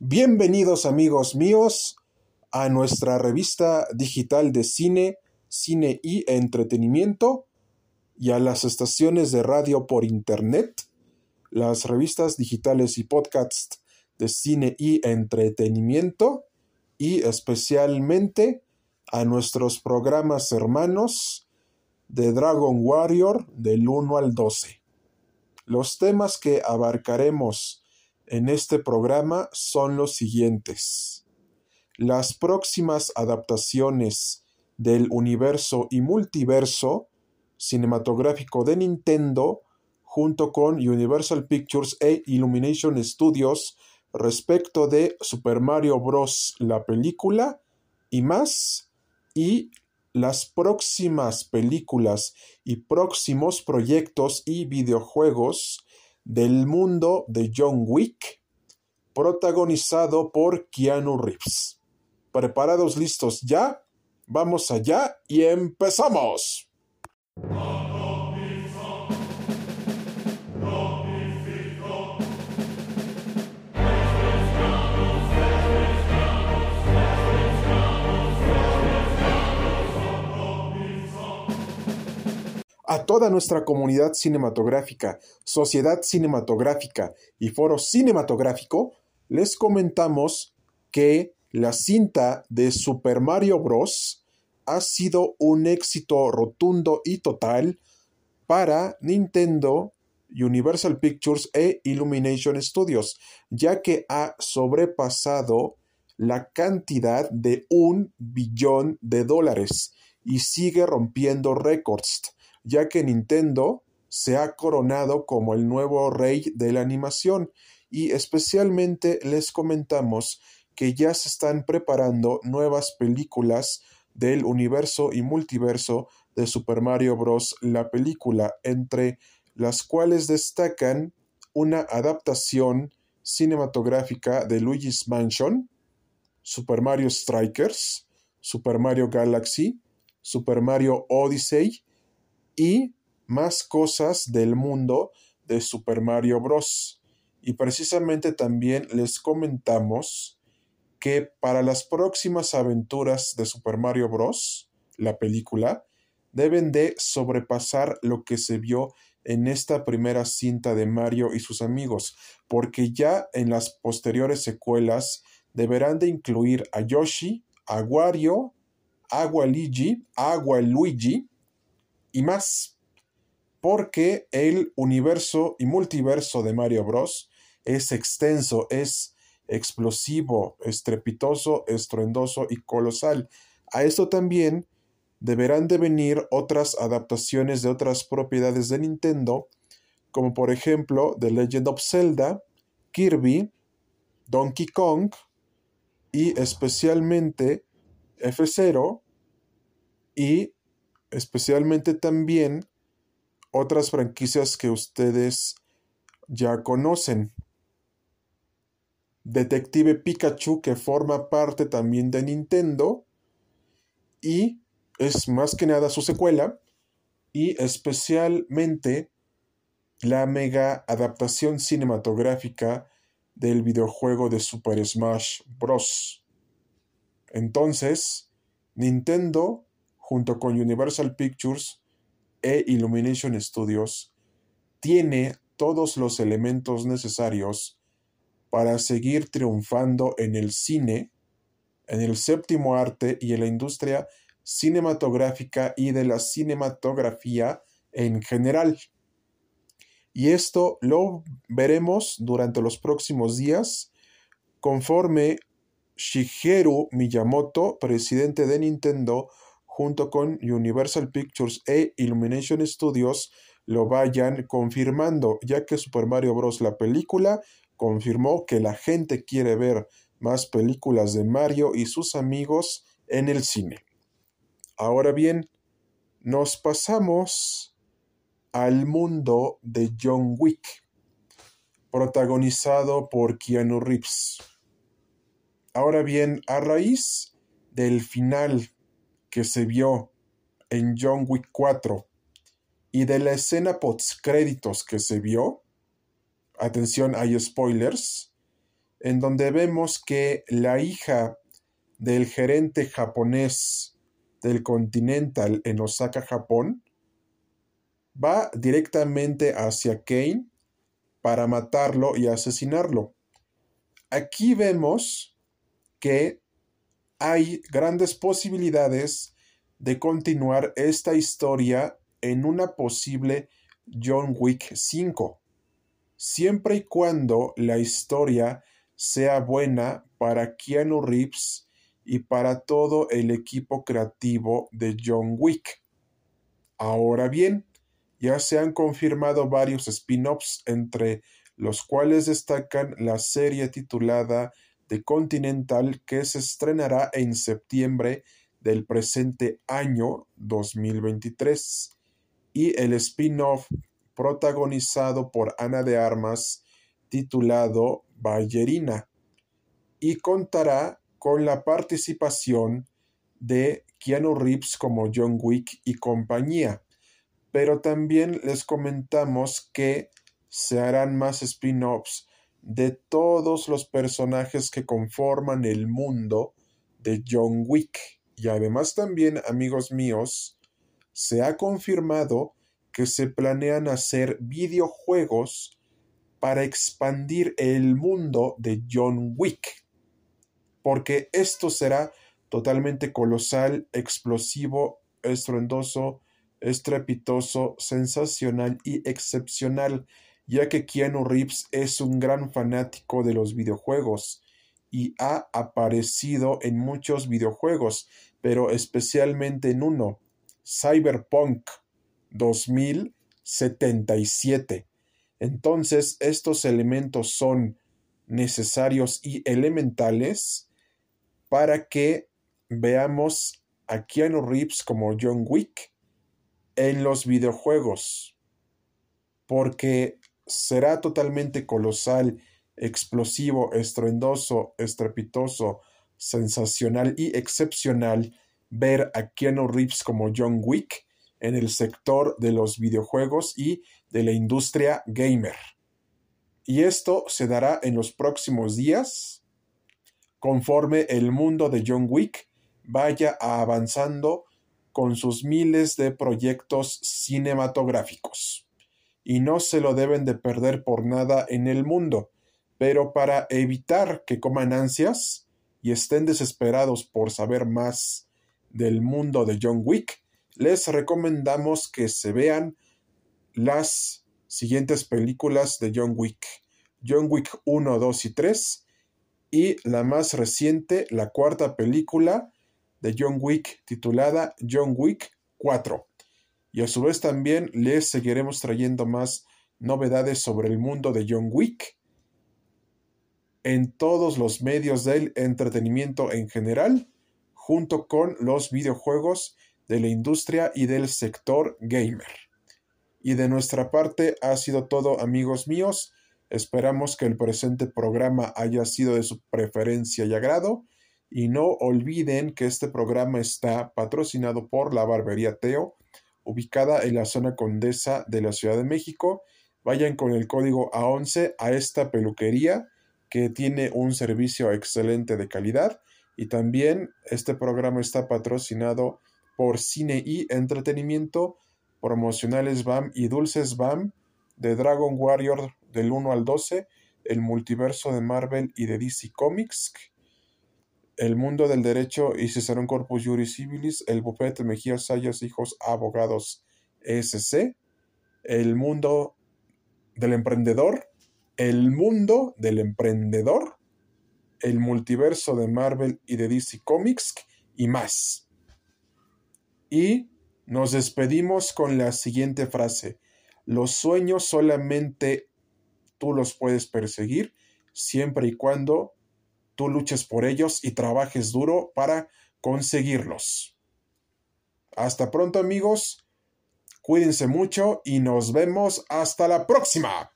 Bienvenidos amigos míos a nuestra revista digital de cine, cine y entretenimiento y a las estaciones de radio por internet, las revistas digitales y podcasts de cine y entretenimiento y especialmente a nuestros programas hermanos de Dragon Warrior del 1 al 12. Los temas que abarcaremos en este programa son los siguientes. Las próximas adaptaciones del universo y multiverso cinematográfico de Nintendo junto con Universal Pictures e Illumination Studios respecto de Super Mario Bros. la película y más y las próximas películas y próximos proyectos y videojuegos del mundo de John Wick, protagonizado por Keanu Reeves. ¿Preparados listos ya? Vamos allá y empezamos. A toda nuestra comunidad cinematográfica, sociedad cinematográfica y foro cinematográfico, les comentamos que la cinta de Super Mario Bros. ha sido un éxito rotundo y total para Nintendo, Universal Pictures e Illumination Studios, ya que ha sobrepasado la cantidad de un billón de dólares y sigue rompiendo récords ya que Nintendo se ha coronado como el nuevo rey de la animación y especialmente les comentamos que ya se están preparando nuevas películas del universo y multiverso de Super Mario Bros. la película, entre las cuales destacan una adaptación cinematográfica de Luigi's Mansion, Super Mario Strikers, Super Mario Galaxy, Super Mario Odyssey y más cosas del mundo de Super Mario Bros. Y precisamente también les comentamos que para las próximas aventuras de Super Mario Bros., la película, deben de sobrepasar lo que se vio en esta primera cinta de Mario y sus amigos, porque ya en las posteriores secuelas deberán de incluir a Yoshi, a Wario, a Waluigi, a y más, porque el universo y multiverso de Mario Bros. es extenso, es explosivo, estrepitoso, estruendoso y colosal. A esto también deberán de venir otras adaptaciones de otras propiedades de Nintendo, como por ejemplo The Legend of Zelda, Kirby, Donkey Kong y especialmente F0 y especialmente también otras franquicias que ustedes ya conocen. Detective Pikachu que forma parte también de Nintendo y es más que nada su secuela y especialmente la mega adaptación cinematográfica del videojuego de Super Smash Bros. Entonces, Nintendo junto con Universal Pictures e Illumination Studios, tiene todos los elementos necesarios para seguir triunfando en el cine, en el séptimo arte y en la industria cinematográfica y de la cinematografía en general. Y esto lo veremos durante los próximos días conforme Shigeru Miyamoto, presidente de Nintendo, junto con Universal Pictures e Illumination Studios lo vayan confirmando, ya que Super Mario Bros. la película confirmó que la gente quiere ver más películas de Mario y sus amigos en el cine. Ahora bien, nos pasamos al mundo de John Wick, protagonizado por Keanu Reeves. Ahora bien, a raíz del final que se vio en John Wick 4 y de la escena post créditos que se vio, atención, hay spoilers, en donde vemos que la hija del gerente japonés del Continental en Osaka, Japón, va directamente hacia Kane para matarlo y asesinarlo. Aquí vemos que hay grandes posibilidades de continuar esta historia en una posible John Wick 5, siempre y cuando la historia sea buena para Keanu Reeves y para todo el equipo creativo de John Wick. Ahora bien, ya se han confirmado varios spin-offs entre los cuales destacan la serie titulada The Continental que se estrenará en septiembre del presente año 2023 y el spin-off protagonizado por Ana de Armas titulado Ballerina y contará con la participación de Keanu Reeves como John Wick y compañía. Pero también les comentamos que se harán más spin-offs de todos los personajes que conforman el mundo de John Wick. Y además también, amigos míos, se ha confirmado que se planean hacer videojuegos para expandir el mundo de John Wick. Porque esto será totalmente colosal, explosivo, estruendoso, estrepitoso, sensacional y excepcional ya que Keanu Reeves es un gran fanático de los videojuegos y ha aparecido en muchos videojuegos, pero especialmente en uno, Cyberpunk 2077. Entonces, estos elementos son necesarios y elementales para que veamos a Keanu Reeves como John Wick en los videojuegos. Porque será totalmente colosal, explosivo, estruendoso, estrepitoso, sensacional y excepcional ver a Keanu Reeves como John Wick en el sector de los videojuegos y de la industria gamer. Y esto se dará en los próximos días conforme el mundo de John Wick vaya avanzando con sus miles de proyectos cinematográficos y no se lo deben de perder por nada en el mundo. Pero para evitar que coman ansias y estén desesperados por saber más del mundo de John Wick, les recomendamos que se vean las siguientes películas de John Wick. John Wick 1, 2 y 3 y la más reciente, la cuarta película de John Wick titulada John Wick 4 y a su vez también les seguiremos trayendo más novedades sobre el mundo de John Wick en todos los medios del entretenimiento en general, junto con los videojuegos de la industria y del sector gamer. Y de nuestra parte ha sido todo amigos míos. Esperamos que el presente programa haya sido de su preferencia y agrado. Y no olviden que este programa está patrocinado por la Barbería Teo ubicada en la zona condesa de la Ciudad de México. Vayan con el código A11 a esta peluquería que tiene un servicio excelente de calidad. Y también este programa está patrocinado por Cine y Entretenimiento, Promocionales BAM y Dulces BAM de Dragon Warrior del 1 al 12, el multiverso de Marvel y de DC Comics, el mundo del derecho y Cesarón Corpus Juris Civilis, el bufete Mejía Sayas Hijos Abogados SC, el mundo del emprendedor, el mundo del emprendedor, el multiverso de Marvel y de DC Comics y más. Y nos despedimos con la siguiente frase. Los sueños solamente tú los puedes perseguir siempre y cuando tú luches por ellos y trabajes duro para conseguirlos. Hasta pronto amigos, cuídense mucho y nos vemos hasta la próxima.